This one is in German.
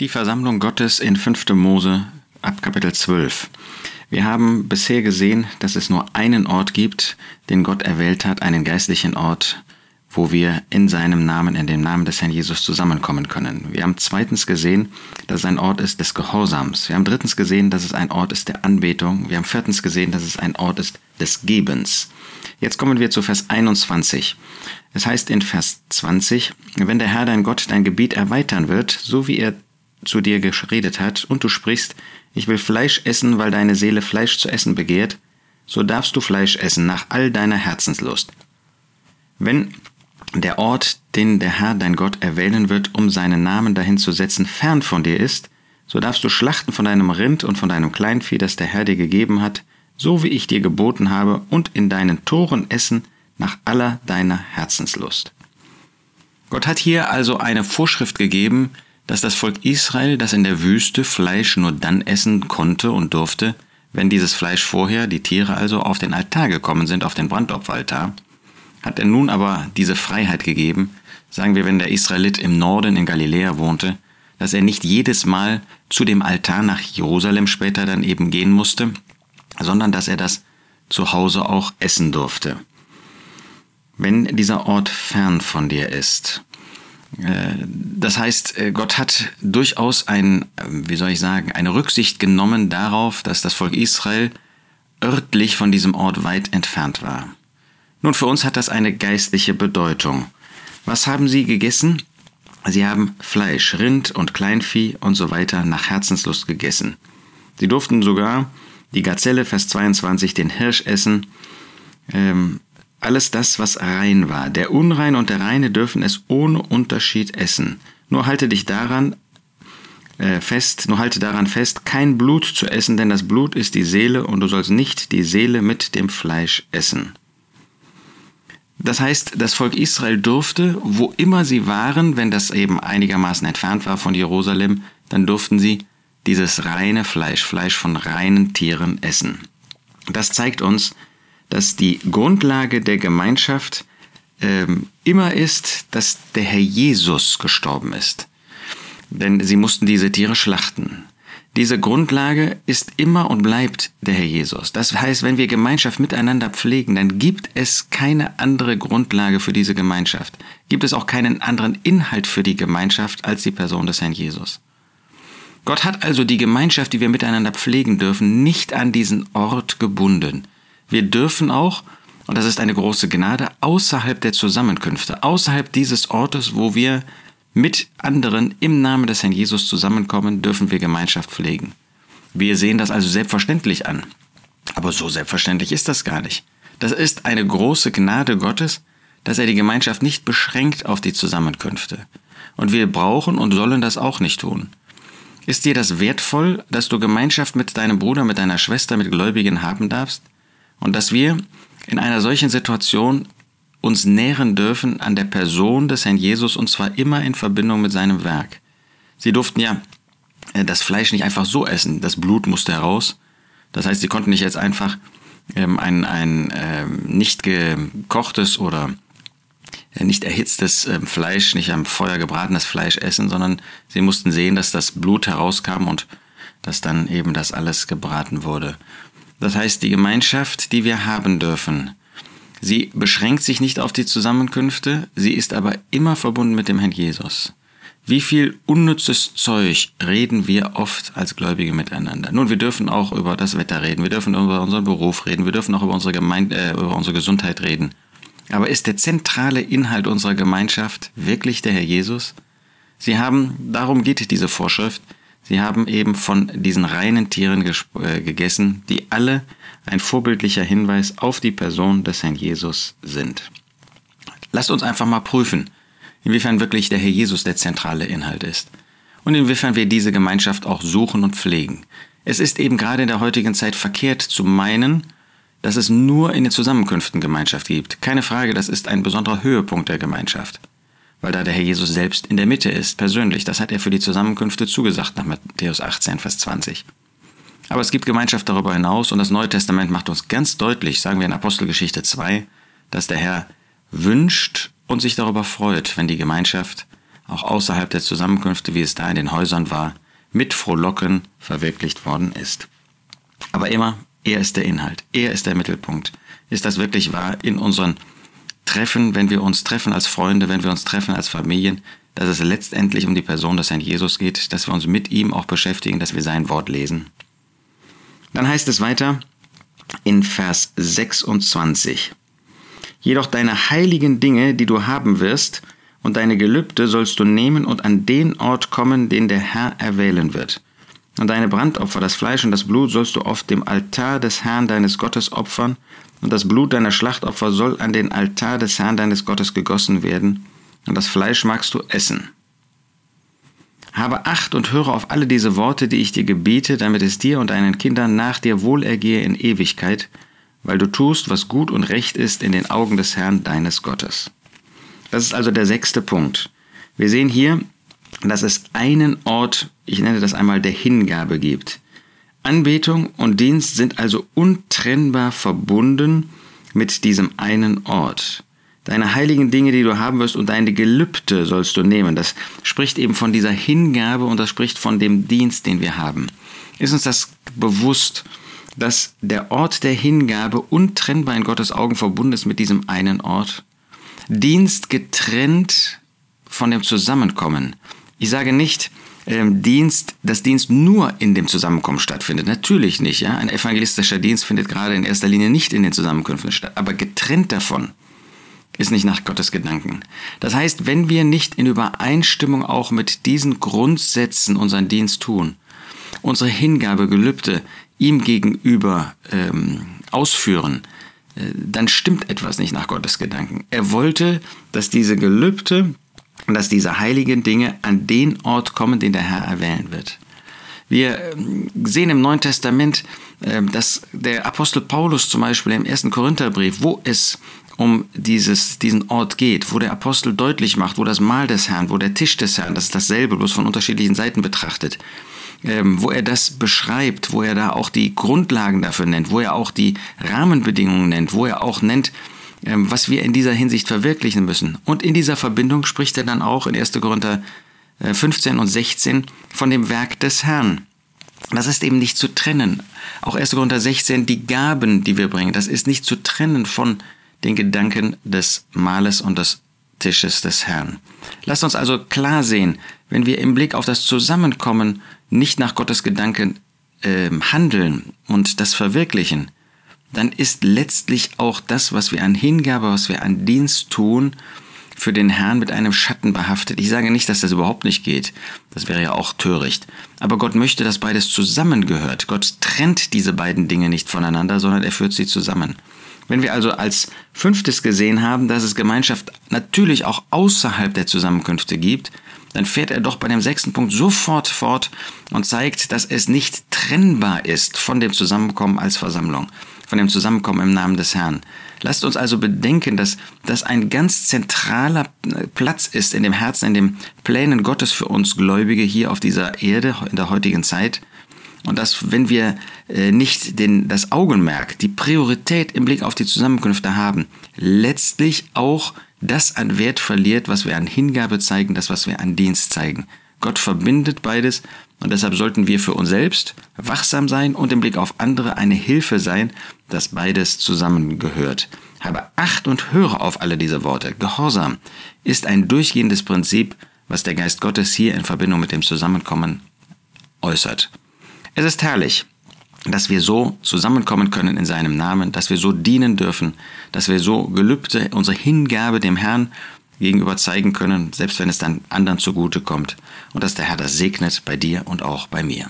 Die Versammlung Gottes in 5. Mose ab Kapitel 12. Wir haben bisher gesehen, dass es nur einen Ort gibt, den Gott erwählt hat, einen geistlichen Ort, wo wir in seinem Namen, in dem Namen des Herrn Jesus zusammenkommen können. Wir haben zweitens gesehen, dass es ein Ort ist des Gehorsams. Wir haben drittens gesehen, dass es ein Ort ist der Anbetung. Wir haben viertens gesehen, dass es ein Ort ist des Gebens. Jetzt kommen wir zu Vers 21. Es heißt in Vers 20, wenn der Herr dein Gott dein Gebiet erweitern wird, so wie er zu dir geredet hat, und du sprichst, ich will Fleisch essen, weil deine Seele Fleisch zu essen begehrt, so darfst du Fleisch essen nach all deiner Herzenslust. Wenn der Ort, den der Herr dein Gott erwählen wird, um seinen Namen dahin zu setzen, fern von dir ist, so darfst du schlachten von deinem Rind und von deinem Kleinvieh, das der Herr dir gegeben hat, so wie ich dir geboten habe, und in deinen Toren essen nach aller deiner Herzenslust. Gott hat hier also eine Vorschrift gegeben, dass das Volk Israel, das in der Wüste Fleisch nur dann essen konnte und durfte, wenn dieses Fleisch vorher, die Tiere also, auf den Altar gekommen sind, auf den Brandopferaltar, hat er nun aber diese Freiheit gegeben, sagen wir, wenn der Israelit im Norden in Galiläa wohnte, dass er nicht jedes Mal zu dem Altar nach Jerusalem später dann eben gehen musste, sondern dass er das zu Hause auch essen durfte. Wenn dieser Ort fern von dir ist, das heißt, äh, Gott hat durchaus ein, ähm, wie soll ich sagen, eine Rücksicht genommen darauf, dass das Volk Israel örtlich von diesem Ort weit entfernt war. Nun, für uns hat das eine geistliche Bedeutung. Was haben sie gegessen? Sie haben Fleisch, Rind und Kleinvieh und so weiter nach Herzenslust gegessen. Sie durften sogar die Gazelle, Vers 22, den Hirsch essen. Ähm, alles das, was rein war. Der Unreine und der Reine dürfen es ohne Unterschied essen. Nur halte dich daran äh, fest, nur halte daran fest, kein Blut zu essen, denn das Blut ist die Seele und du sollst nicht die Seele mit dem Fleisch essen. Das heißt, das Volk Israel durfte, wo immer sie waren, wenn das eben einigermaßen entfernt war von Jerusalem, dann durften sie dieses reine Fleisch, Fleisch von reinen Tieren essen. Das zeigt uns, dass die Grundlage der Gemeinschaft ähm, immer ist, dass der Herr Jesus gestorben ist. Denn sie mussten diese Tiere schlachten. Diese Grundlage ist immer und bleibt der Herr Jesus. Das heißt, wenn wir Gemeinschaft miteinander pflegen, dann gibt es keine andere Grundlage für diese Gemeinschaft. Gibt es auch keinen anderen Inhalt für die Gemeinschaft als die Person des Herrn Jesus. Gott hat also die Gemeinschaft, die wir miteinander pflegen dürfen, nicht an diesen Ort gebunden. Wir dürfen auch, und das ist eine große Gnade, außerhalb der Zusammenkünfte, außerhalb dieses Ortes, wo wir mit anderen im Namen des Herrn Jesus zusammenkommen, dürfen wir Gemeinschaft pflegen. Wir sehen das also selbstverständlich an. Aber so selbstverständlich ist das gar nicht. Das ist eine große Gnade Gottes, dass er die Gemeinschaft nicht beschränkt auf die Zusammenkünfte. Und wir brauchen und sollen das auch nicht tun. Ist dir das wertvoll, dass du Gemeinschaft mit deinem Bruder, mit deiner Schwester, mit Gläubigen haben darfst? Und dass wir in einer solchen Situation uns nähren dürfen an der Person des Herrn Jesus und zwar immer in Verbindung mit seinem Werk. Sie durften ja äh, das Fleisch nicht einfach so essen, das Blut musste heraus. Das heißt, sie konnten nicht jetzt einfach ähm, ein, ein ähm, nicht gekochtes oder äh, nicht erhitztes ähm, Fleisch, nicht am Feuer gebratenes Fleisch essen, sondern sie mussten sehen, dass das Blut herauskam und dass dann eben das alles gebraten wurde. Das heißt, die Gemeinschaft, die wir haben dürfen, sie beschränkt sich nicht auf die Zusammenkünfte, sie ist aber immer verbunden mit dem Herrn Jesus. Wie viel unnützes Zeug reden wir oft als Gläubige miteinander? Nun, wir dürfen auch über das Wetter reden, wir dürfen über unseren Beruf reden, wir dürfen auch über unsere, Gemeinde, äh, über unsere Gesundheit reden. Aber ist der zentrale Inhalt unserer Gemeinschaft wirklich der Herr Jesus? Sie haben, darum geht diese Vorschrift, Sie haben eben von diesen reinen Tieren äh, gegessen, die alle ein vorbildlicher Hinweis auf die Person des Herrn Jesus sind. Lasst uns einfach mal prüfen, inwiefern wirklich der Herr Jesus der zentrale Inhalt ist und inwiefern wir diese Gemeinschaft auch suchen und pflegen. Es ist eben gerade in der heutigen Zeit verkehrt zu meinen, dass es nur in den Zusammenkünften Gemeinschaft gibt. Keine Frage, das ist ein besonderer Höhepunkt der Gemeinschaft weil da der Herr Jesus selbst in der Mitte ist, persönlich. Das hat er für die Zusammenkünfte zugesagt nach Matthäus 18, Vers 20. Aber es gibt Gemeinschaft darüber hinaus und das Neue Testament macht uns ganz deutlich, sagen wir in Apostelgeschichte 2, dass der Herr wünscht und sich darüber freut, wenn die Gemeinschaft auch außerhalb der Zusammenkünfte, wie es da in den Häusern war, mit Frohlocken verwirklicht worden ist. Aber immer, er ist der Inhalt, er ist der Mittelpunkt. Ist das wirklich wahr in unseren Treffen, wenn wir uns treffen als Freunde, wenn wir uns treffen als Familien, dass es letztendlich um die Person des Herrn Jesus geht, dass wir uns mit ihm auch beschäftigen, dass wir sein Wort lesen? Dann heißt es weiter in Vers 26. Jedoch deine heiligen Dinge, die du haben wirst, und deine Gelübde sollst du nehmen und an den Ort kommen, den der Herr erwählen wird. Und deine Brandopfer, das Fleisch und das Blut sollst du auf dem Altar des Herrn deines Gottes opfern, und das Blut deiner Schlachtopfer soll an den Altar des Herrn deines Gottes gegossen werden, und das Fleisch magst du essen. Habe Acht und höre auf alle diese Worte, die ich dir gebiete, damit es dir und deinen Kindern nach dir wohlergehe in Ewigkeit, weil du tust, was gut und recht ist in den Augen des Herrn deines Gottes. Das ist also der sechste Punkt. Wir sehen hier, dass es einen Ort, ich nenne das einmal der Hingabe gibt. Anbetung und Dienst sind also untrennbar verbunden mit diesem einen Ort. Deine heiligen Dinge, die du haben wirst, und deine Gelübde sollst du nehmen. Das spricht eben von dieser Hingabe und das spricht von dem Dienst, den wir haben. Ist uns das bewusst, dass der Ort der Hingabe untrennbar in Gottes Augen verbunden ist mit diesem einen Ort? Dienst getrennt von dem Zusammenkommen. Ich sage nicht, ähm, Dienst, dass Dienst nur in dem Zusammenkommen stattfindet. Natürlich nicht. Ja? Ein evangelistischer Dienst findet gerade in erster Linie nicht in den Zusammenkünften statt, aber getrennt davon ist nicht nach Gottes Gedanken. Das heißt, wenn wir nicht in Übereinstimmung auch mit diesen Grundsätzen unseren Dienst tun, unsere Hingabe, Gelübde ihm gegenüber ähm, ausführen, äh, dann stimmt etwas nicht nach Gottes Gedanken. Er wollte, dass diese Gelübde und dass diese heiligen Dinge an den Ort kommen, den der Herr erwählen wird. Wir ähm, sehen im Neuen Testament, ähm, dass der Apostel Paulus zum Beispiel im ersten Korintherbrief, wo es um dieses, diesen Ort geht, wo der Apostel deutlich macht, wo das Mahl des Herrn, wo der Tisch des Herrn, das ist dasselbe, bloß von unterschiedlichen Seiten betrachtet, ähm, wo er das beschreibt, wo er da auch die Grundlagen dafür nennt, wo er auch die Rahmenbedingungen nennt, wo er auch nennt, was wir in dieser Hinsicht verwirklichen müssen. Und in dieser Verbindung spricht er dann auch in 1. Korinther 15 äh, und 16 von dem Werk des Herrn. Das ist eben nicht zu trennen. Auch 1. Korinther 16, die Gaben, die wir bringen, das ist nicht zu trennen von den Gedanken des Mahles und des Tisches des Herrn. Lasst uns also klar sehen, wenn wir im Blick auf das Zusammenkommen nicht nach Gottes Gedanken äh, handeln und das verwirklichen, dann ist letztlich auch das, was wir an Hingabe, was wir an Dienst tun, für den Herrn mit einem Schatten behaftet. Ich sage nicht, dass das überhaupt nicht geht. Das wäre ja auch töricht. Aber Gott möchte, dass beides zusammengehört. Gott trennt diese beiden Dinge nicht voneinander, sondern er führt sie zusammen. Wenn wir also als fünftes gesehen haben, dass es Gemeinschaft natürlich auch außerhalb der Zusammenkünfte gibt, dann fährt er doch bei dem sechsten Punkt sofort fort und zeigt, dass es nicht trennbar ist von dem Zusammenkommen als Versammlung, von dem Zusammenkommen im Namen des Herrn. Lasst uns also bedenken, dass das ein ganz zentraler Platz ist in dem Herzen, in den Plänen Gottes für uns Gläubige hier auf dieser Erde in der heutigen Zeit und dass, wenn wir äh, nicht den, das Augenmerk, die Priorität im Blick auf die Zusammenkünfte haben, letztlich auch das an Wert verliert, was wir an Hingabe zeigen, das, was wir an Dienst zeigen. Gott verbindet beides und deshalb sollten wir für uns selbst wachsam sein und im Blick auf andere eine Hilfe sein, dass beides zusammengehört. Habe Acht und höre auf alle diese Worte. Gehorsam ist ein durchgehendes Prinzip, was der Geist Gottes hier in Verbindung mit dem Zusammenkommen äußert. Es ist herrlich, dass wir so zusammenkommen können in seinem Namen, dass wir so dienen dürfen, dass wir so Gelübde, unsere Hingabe dem Herrn gegenüber zeigen können, selbst wenn es dann anderen zugute kommt und dass der Herr das segnet bei dir und auch bei mir.